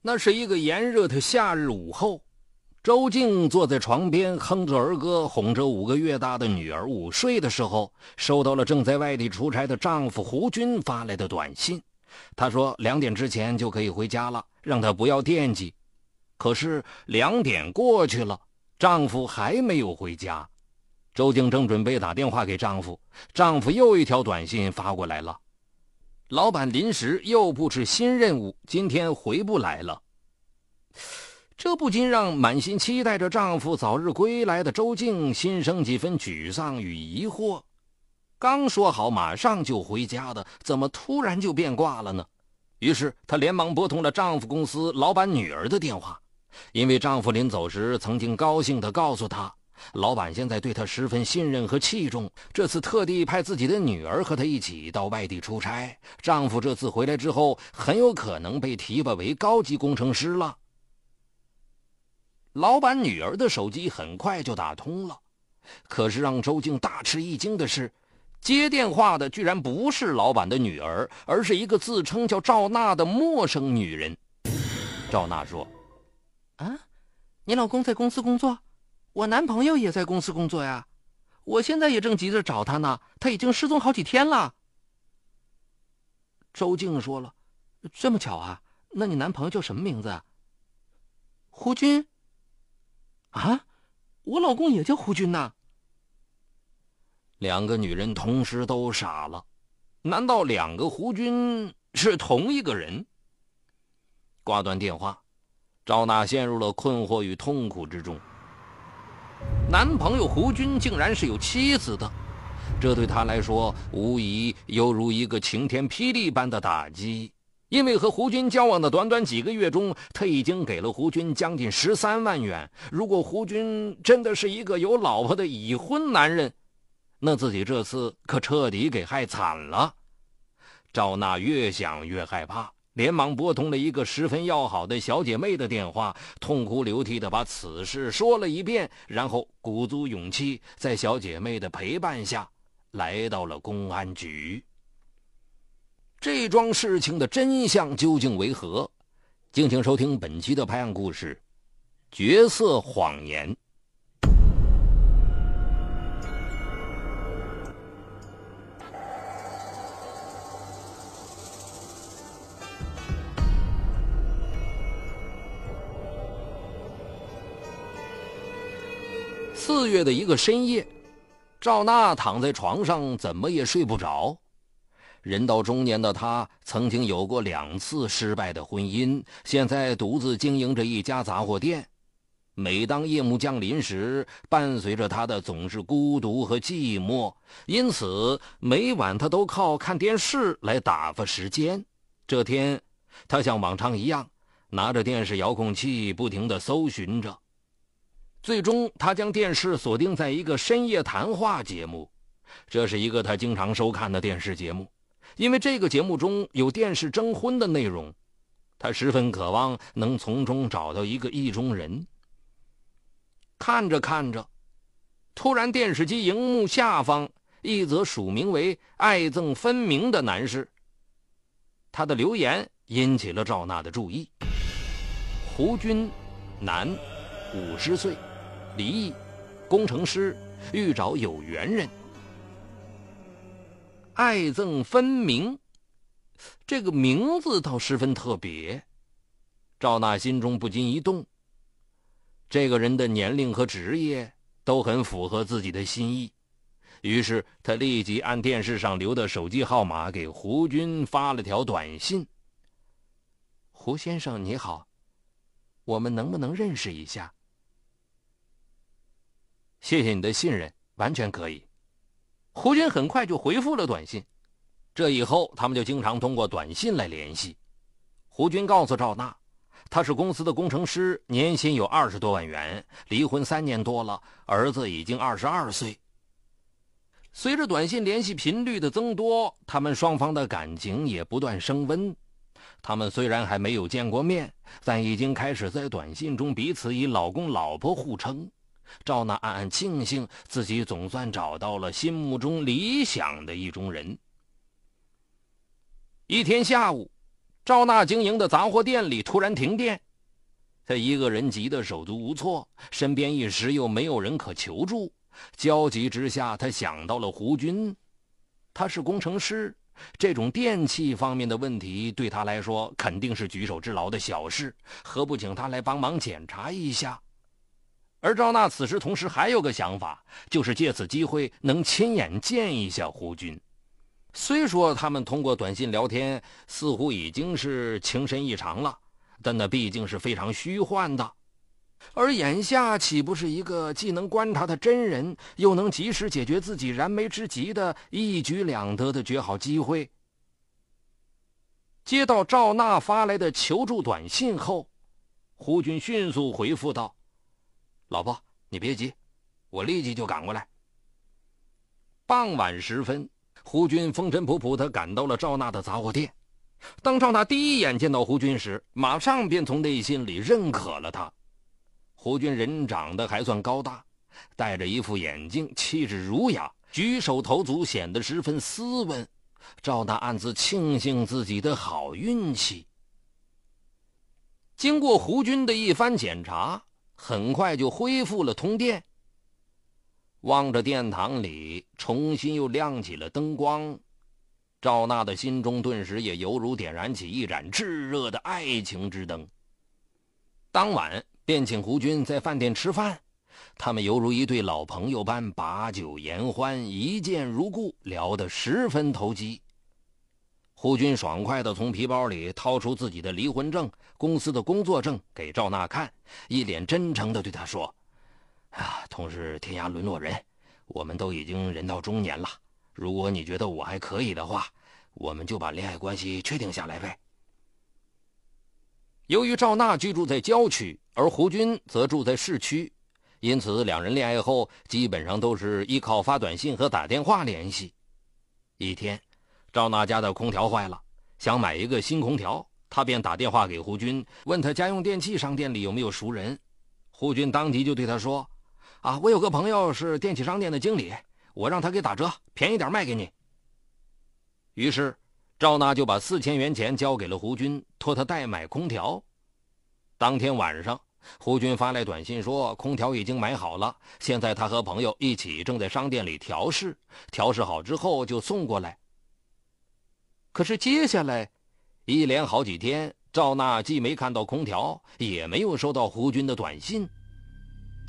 那是一个炎热的夏日午后，周静坐在床边哼着儿歌，哄着五个月大的女儿午睡的时候，收到了正在外地出差的丈夫胡军发来的短信。他说两点之前就可以回家了，让她不要惦记。可是两点过去了，丈夫还没有回家。周静正准备打电话给丈夫，丈夫又一条短信发过来了。老板临时又布置新任务，今天回不来了。这不禁让满心期待着丈夫早日归来的周静心生几分沮丧与疑惑。刚说好马上就回家的，怎么突然就变卦了呢？于是她连忙拨通了丈夫公司老板女儿的电话，因为丈夫临走时曾经高兴地告诉她。老板现在对他十分信任和器重，这次特地派自己的女儿和他一起到外地出差。丈夫这次回来之后，很有可能被提拔为高级工程师了。老板女儿的手机很快就打通了，可是让周静大吃一惊的是，接电话的居然不是老板的女儿，而是一个自称叫赵娜的陌生女人。赵娜说：“啊，你老公在公司工作？”我男朋友也在公司工作呀，我现在也正急着找他呢，他已经失踪好几天了。周静说了：“这么巧啊？那你男朋友叫什么名字？”胡军。啊，我老公也叫胡军呐。两个女人同时都傻了，难道两个胡军是同一个人？挂断电话，赵娜陷入了困惑与痛苦之中。男朋友胡军竟然是有妻子的，这对他来说无疑犹如一个晴天霹雳般的打击。因为和胡军交往的短短几个月中，他已经给了胡军将近十三万元。如果胡军真的是一个有老婆的已婚男人，那自己这次可彻底给害惨了。赵娜越想越害怕。连忙拨通了一个十分要好的小姐妹的电话，痛哭流涕地把此事说了一遍，然后鼓足勇气，在小姐妹的陪伴下，来到了公安局。这桩事情的真相究竟为何？敬请收听本期的拍案故事：角色谎言。四月的一个深夜，赵娜躺在床上，怎么也睡不着。人到中年的她，曾经有过两次失败的婚姻，现在独自经营着一家杂货店。每当夜幕降临时，伴随着她的总是孤独和寂寞，因此每晚她都靠看电视来打发时间。这天，她像往常一样，拿着电视遥控器，不停地搜寻着。最终，他将电视锁定在一个深夜谈话节目，这是一个他经常收看的电视节目，因为这个节目中有电视征婚的内容，他十分渴望能从中找到一个意中人。看着看着，突然电视机荧幕下方一则署名为“爱憎分明”的男士，他的留言引起了赵娜的注意。胡军，男，五十岁。离异，工程师欲找有缘人，爱憎分明，这个名字倒十分特别。赵娜心中不禁一动。这个人的年龄和职业都很符合自己的心意，于是她立即按电视上留的手机号码给胡军发了条短信：“胡先生你好，我们能不能认识一下？”谢谢你的信任，完全可以。胡军很快就回复了短信。这以后，他们就经常通过短信来联系。胡军告诉赵娜，他是公司的工程师，年薪有二十多万元，离婚三年多了，儿子已经二十二岁。随着短信联系频率的增多，他们双方的感情也不断升温。他们虽然还没有见过面，但已经开始在短信中彼此以老公、老婆互称。赵娜暗暗庆幸，自己总算找到了心目中理想的意中人。一天下午，赵娜经营的杂货店里突然停电，她一个人急得手足无措，身边一时又没有人可求助，焦急之下，她想到了胡军，他是工程师，这种电器方面的问题对他来说肯定是举手之劳的小事，何不请他来帮忙检查一下？而赵娜此时同时还有个想法，就是借此机会能亲眼见一下胡军。虽说他们通过短信聊天似乎已经是情深意长了，但那毕竟是非常虚幻的。而眼下岂不是一个既能观察的真人，又能及时解决自己燃眉之急的一举两得的绝好机会？接到赵娜发来的求助短信后，胡军迅速回复道：“老婆，你别急，我立即就赶过来。”傍晚时分。胡军风尘仆仆地赶到了赵娜的杂货店。当赵娜第一眼见到胡军时，马上便从内心里认可了他。胡军人长得还算高大，戴着一副眼镜，气质儒雅，举手投足显得十分斯文。赵娜暗自庆幸自己的好运气。经过胡军的一番检查，很快就恢复了通电。望着殿堂里重新又亮起了灯光，赵娜的心中顿时也犹如点燃起一盏炙热的爱情之灯。当晚便请胡军在饭店吃饭，他们犹如一对老朋友般把酒言欢，一见如故，聊得十分投机。胡军爽快地从皮包里掏出自己的离婚证、公司的工作证给赵娜看，一脸真诚地对她说。啊，同是天涯沦落人，我们都已经人到中年了。如果你觉得我还可以的话，我们就把恋爱关系确定下来呗。由于赵娜居住在郊区，而胡军则住在市区，因此两人恋爱后基本上都是依靠发短信和打电话联系。一天，赵娜家的空调坏了，想买一个新空调，她便打电话给胡军，问他家用电器商店里有没有熟人。胡军当即就对他说。啊，我有个朋友是电器商店的经理，我让他给打折，便宜点卖给你。于是，赵娜就把四千元钱交给了胡军，托他代买空调。当天晚上，胡军发来短信说，空调已经买好了，现在他和朋友一起正在商店里调试，调试好之后就送过来。可是接下来，一连好几天，赵娜既没看到空调，也没有收到胡军的短信。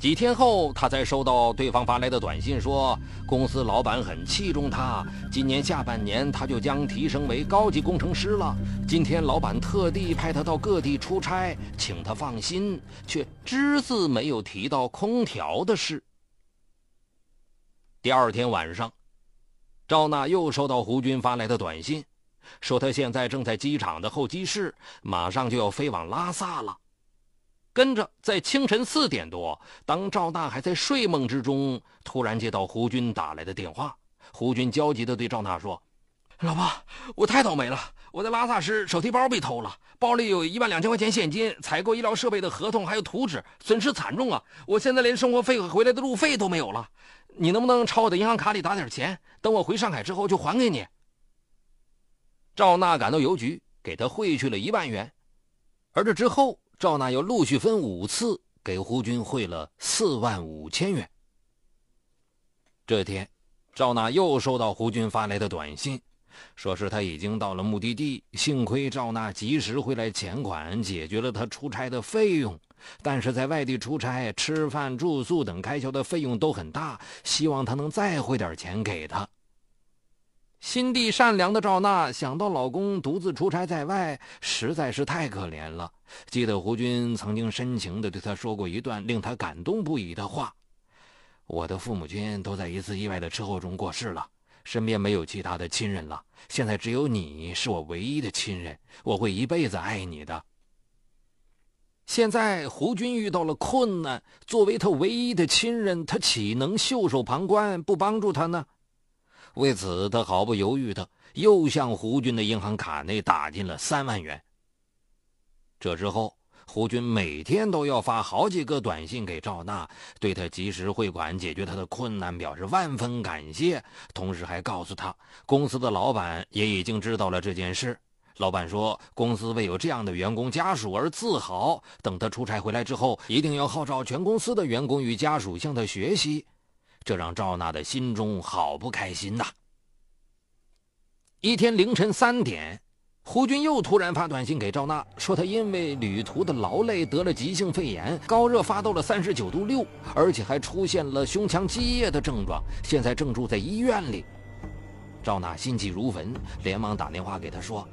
几天后，她才收到对方发来的短信，说公司老板很器重他，今年下半年他就将提升为高级工程师了。今天老板特地派他到各地出差，请他放心，却只字没有提到空调的事。第二天晚上，赵娜又收到胡军发来的短信，说他现在正在机场的候机室，马上就要飞往拉萨了。跟着，在清晨四点多，当赵娜还在睡梦之中，突然接到胡军打来的电话。胡军焦急地对赵娜说：“老婆，我太倒霉了！我在拉萨时手提包被偷了，包里有一万两千块钱现金、采购医疗设备的合同，还有图纸，损失惨重啊！我现在连生活费和回来的路费都没有了。你能不能朝我的银行卡里打点钱？等我回上海之后就还给你。”赵娜赶到邮局，给他汇去了一万元，而这之后。赵娜又陆续分五次给胡军汇了四万五千元。这天，赵娜又收到胡军发来的短信，说是他已经到了目的地。幸亏赵娜及时汇来钱款，解决了他出差的费用。但是在外地出差，吃饭、住宿等开销的费用都很大，希望他能再汇点钱给他。心地善良的赵娜想到老公独自出差在外，实在是太可怜了。记得胡军曾经深情地对她说过一段令她感动不已的话：“我的父母亲都在一次意外的车祸中过世了，身边没有其他的亲人了。现在只有你是我唯一的亲人，我会一辈子爱你的。”现在胡军遇到了困难，作为他唯一的亲人，他岂能袖手旁观不帮助他呢？为此，他毫不犹豫的又向胡军的银行卡内打进了三万元。这之后，胡军每天都要发好几个短信给赵娜，对他及时汇款解决他的困难表示万分感谢，同时还告诉他，公司的老板也已经知道了这件事，老板说，公司为有这样的员工家属而自豪。等他出差回来之后，一定要号召全公司的员工与家属向他学习。这让赵娜的心中好不开心呐。一天凌晨三点，胡军又突然发短信给赵娜，说他因为旅途的劳累得了急性肺炎，高热发到了三十九度六，而且还出现了胸腔积液的症状，现在正住在医院里。赵娜心急如焚，连忙打电话给他说。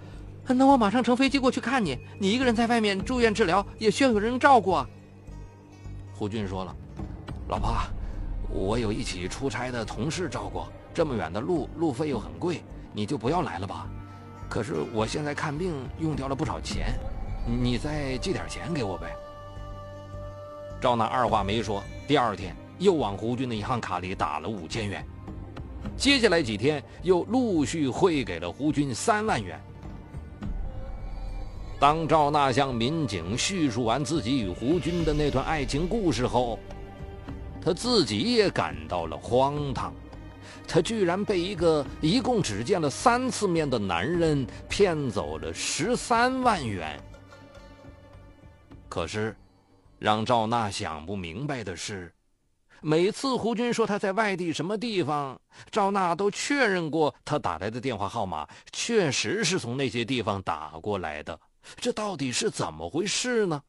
那我马上乘飞机过去看你。你一个人在外面住院治疗，也需要有人照顾啊。胡军说了：“老婆，我有一起出差的同事照顾，这么远的路，路费又很贵，你就不要来了吧。可是我现在看病用掉了不少钱，你再借点钱给我呗。”赵娜二话没说，第二天又往胡军的银行卡里打了五千元，接下来几天又陆续汇给了胡军三万元。当赵娜向民警叙述完自己与胡军的那段爱情故事后，他自己也感到了荒唐。他居然被一个一共只见了三次面的男人骗走了十三万元。可是，让赵娜想不明白的是，每次胡军说他在外地什么地方，赵娜都确认过他打来的电话号码确实是从那些地方打过来的。这到底是怎么回事呢？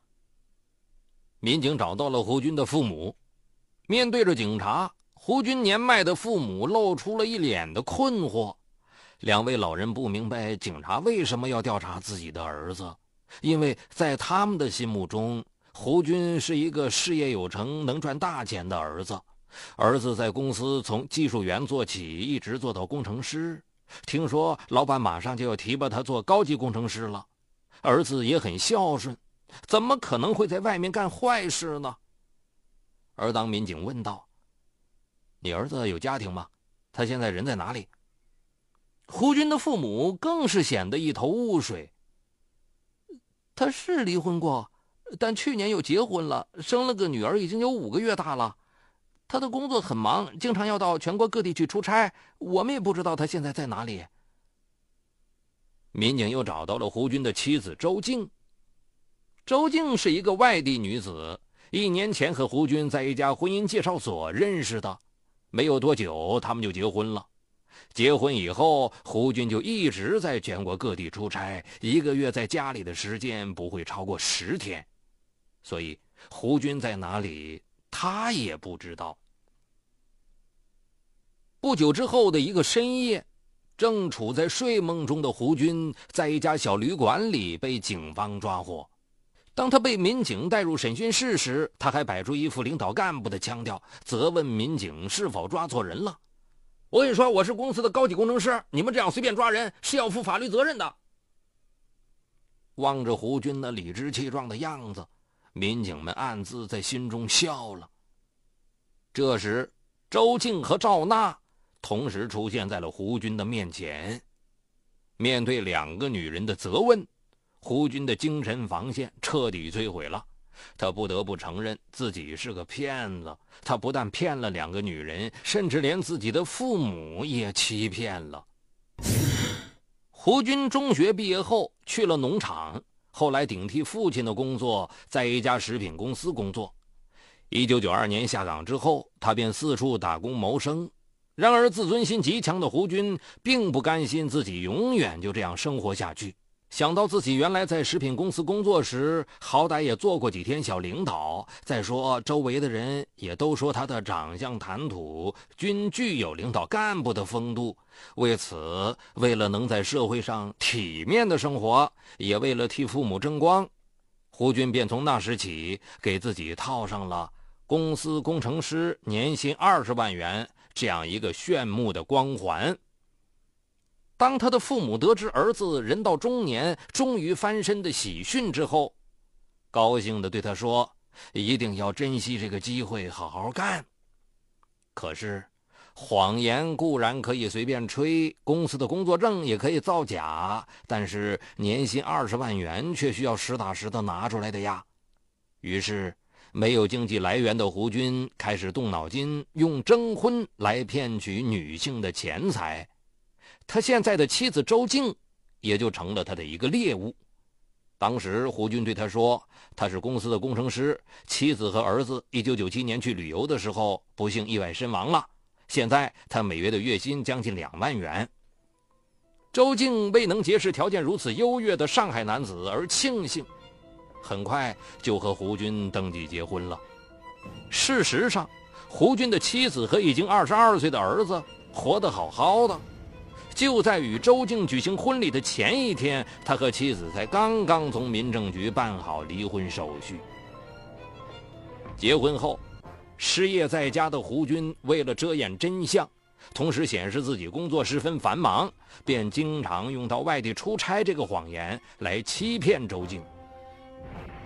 民警找到了胡军的父母，面对着警察，胡军年迈的父母露出了一脸的困惑。两位老人不明白警察为什么要调查自己的儿子，因为在他们的心目中，胡军是一个事业有成、能赚大钱的儿子。儿子在公司从技术员做起，一直做到工程师，听说老板马上就要提拔他做高级工程师了。儿子也很孝顺，怎么可能会在外面干坏事呢？而当民警问道：“你儿子有家庭吗？他现在人在哪里？”胡军的父母更是显得一头雾水。他是离婚过，但去年又结婚了，生了个女儿，已经有五个月大了。他的工作很忙，经常要到全国各地去出差，我们也不知道他现在在哪里。民警又找到了胡军的妻子周静。周静是一个外地女子，一年前和胡军在一家婚姻介绍所认识的，没有多久他们就结婚了。结婚以后，胡军就一直在全国各地出差，一个月在家里的时间不会超过十天，所以胡军在哪里，他也不知道。不久之后的一个深夜。正处在睡梦中的胡军，在一家小旅馆里被警方抓获。当他被民警带入审讯室时，他还摆出一副领导干部的腔调，责问民警是否抓错人了。我跟你说，我是公司的高级工程师，你们这样随便抓人是要负法律责任的。望着胡军那理直气壮的样子，民警们暗自在心中笑了。这时，周静和赵娜。同时出现在了胡军的面前。面对两个女人的责问，胡军的精神防线彻底摧毁了。他不得不承认自己是个骗子。他不但骗了两个女人，甚至连自己的父母也欺骗了。胡军中学毕业后去了农场，后来顶替父亲的工作，在一家食品公司工作。一九九二年下岗之后，他便四处打工谋生。然而，自尊心极强的胡军并不甘心自己永远就这样生活下去。想到自己原来在食品公司工作时，好歹也做过几天小领导。再说，周围的人也都说他的长相谈吐均具有领导干部的风度。为此，为了能在社会上体面的生活，也为了替父母争光，胡军便从那时起给自己套上了公司工程师年薪二十万元。这样一个炫目的光环。当他的父母得知儿子人到中年终于翻身的喜讯之后，高兴的对他说：“一定要珍惜这个机会，好好干。”可是，谎言固然可以随便吹，公司的工作证也可以造假，但是年薪二十万元却需要实打实的拿出来的呀。于是。没有经济来源的胡军开始动脑筋，用征婚来骗取女性的钱财。他现在的妻子周静也就成了他的一个猎物。当时胡军对他说：“他是公司的工程师，妻子和儿子一九九七年去旅游的时候不幸意外身亡了。现在他每月的月薪将近两万元。”周静未能结识条件如此优越的上海男子而庆幸，很快就和胡军登记结婚了。事实上，胡军的妻子和已经二十二岁的儿子活得好好的。就在与周静举行婚礼的前一天，他和妻子才刚刚从民政局办好离婚手续。结婚后，失业在家的胡军为了遮掩真相，同时显示自己工作十分繁忙，便经常用到外地出差这个谎言来欺骗周静。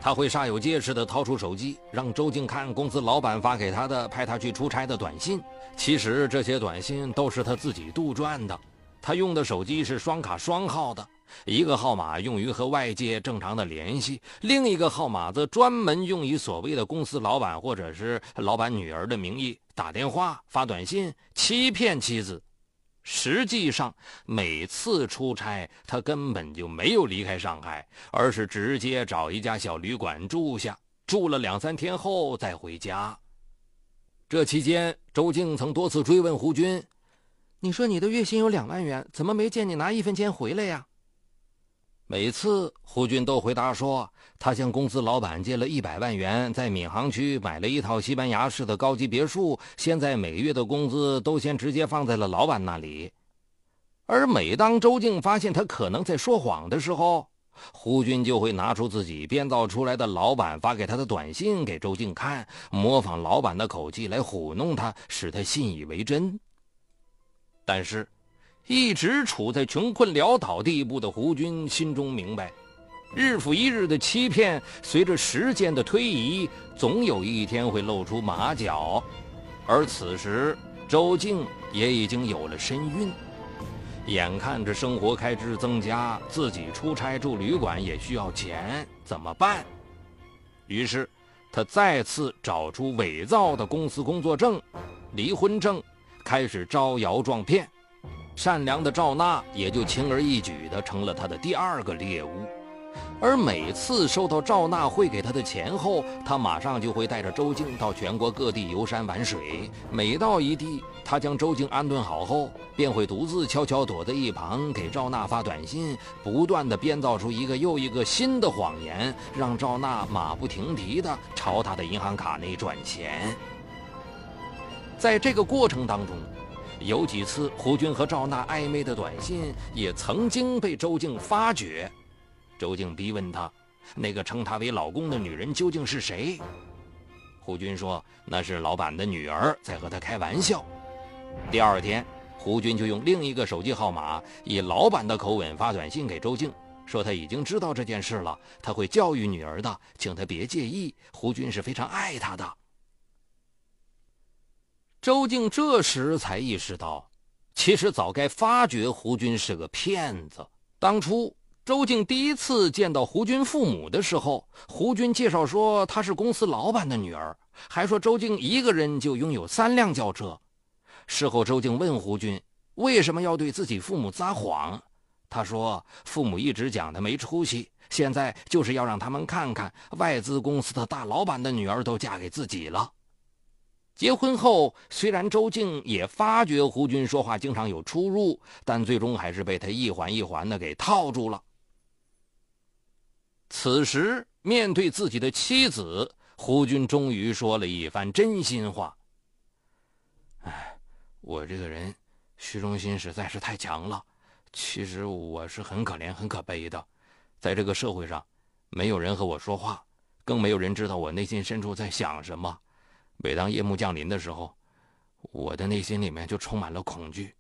他会煞有介事地掏出手机，让周静看公司老板发给他的派他去出差的短信。其实这些短信都是他自己杜撰的。他用的手机是双卡双号的，一个号码用于和外界正常的联系，另一个号码则专门用于所谓的公司老板或者是老板女儿的名义打电话、发短信欺骗妻子。实际上，每次出差他根本就没有离开上海，而是直接找一家小旅馆住下，住了两三天后再回家。这期间，周静曾多次追问胡军。你说你的月薪有两万元，怎么没见你拿一分钱回来呀？每次胡军都回答说，他向公司老板借了一百万元，在闵行区买了一套西班牙式的高级别墅，现在每月的工资都先直接放在了老板那里。而每当周静发现他可能在说谎的时候，胡军就会拿出自己编造出来的老板发给他的短信给周静看，模仿老板的口气来糊弄他，使他信以为真。但是，一直处在穷困潦倒地步的胡军心中明白，日复一日的欺骗，随着时间的推移，总有一天会露出马脚。而此时，周静也已经有了身孕，眼看着生活开支增加，自己出差住旅馆也需要钱，怎么办？于是，他再次找出伪造的公司工作证、离婚证。开始招摇撞骗，善良的赵娜也就轻而易举地成了他的第二个猎物。而每次收到赵娜汇给他的钱后，他马上就会带着周静到全国各地游山玩水。每到一地，他将周静安顿好后，便会独自悄悄躲在一旁给赵娜发短信，不断地编造出一个又一个新的谎言，让赵娜马不停蹄地朝他的银行卡内转钱。在这个过程当中，有几次胡军和赵娜暧昧的短信也曾经被周静发觉。周静逼问他，那个称他为老公的女人究竟是谁？胡军说那是老板的女儿，在和他开玩笑。第二天，胡军就用另一个手机号码，以老板的口吻发短信给周静，说他已经知道这件事了，他会教育女儿的，请他别介意。胡军是非常爱她的。周静这时才意识到，其实早该发觉胡军是个骗子。当初周静第一次见到胡军父母的时候，胡军介绍说他是公司老板的女儿，还说周静一个人就拥有三辆轿车。事后，周静问胡军为什么要对自己父母撒谎，他说父母一直讲他没出息，现在就是要让他们看看外资公司的大老板的女儿都嫁给自己了。结婚后，虽然周静也发觉胡军说话经常有出入，但最终还是被他一环一环的给套住了。此时，面对自己的妻子，胡军终于说了一番真心话：“哎，我这个人虚荣心实在是太强了。其实我是很可怜、很可悲的，在这个社会上，没有人和我说话，更没有人知道我内心深处在想什么。”每当夜幕降临的时候，我的内心里面就充满了恐惧。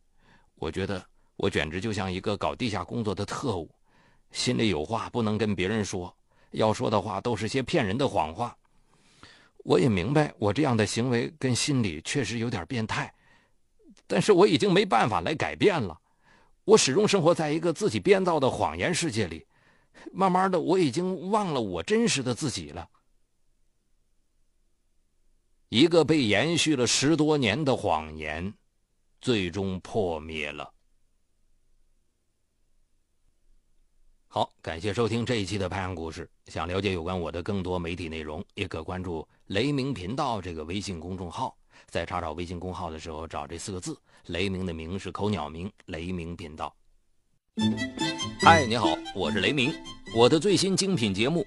我觉得我简直就像一个搞地下工作的特务，心里有话不能跟别人说，要说的话都是些骗人的谎话。我也明白我这样的行为跟心理确实有点变态，但是我已经没办法来改变了。我始终生活在一个自己编造的谎言世界里，慢慢的我已经忘了我真实的自己了。一个被延续了十多年的谎言，最终破灭了。好，感谢收听这一期的拍案故事。想了解有关我的更多媒体内容，也可关注雷鸣频道这个微信公众号。在查找微信公号的时候，找这四个字：雷鸣的鸣是口鸟鸣，雷鸣频道。嗨，你好，我是雷鸣。我的最新精品节目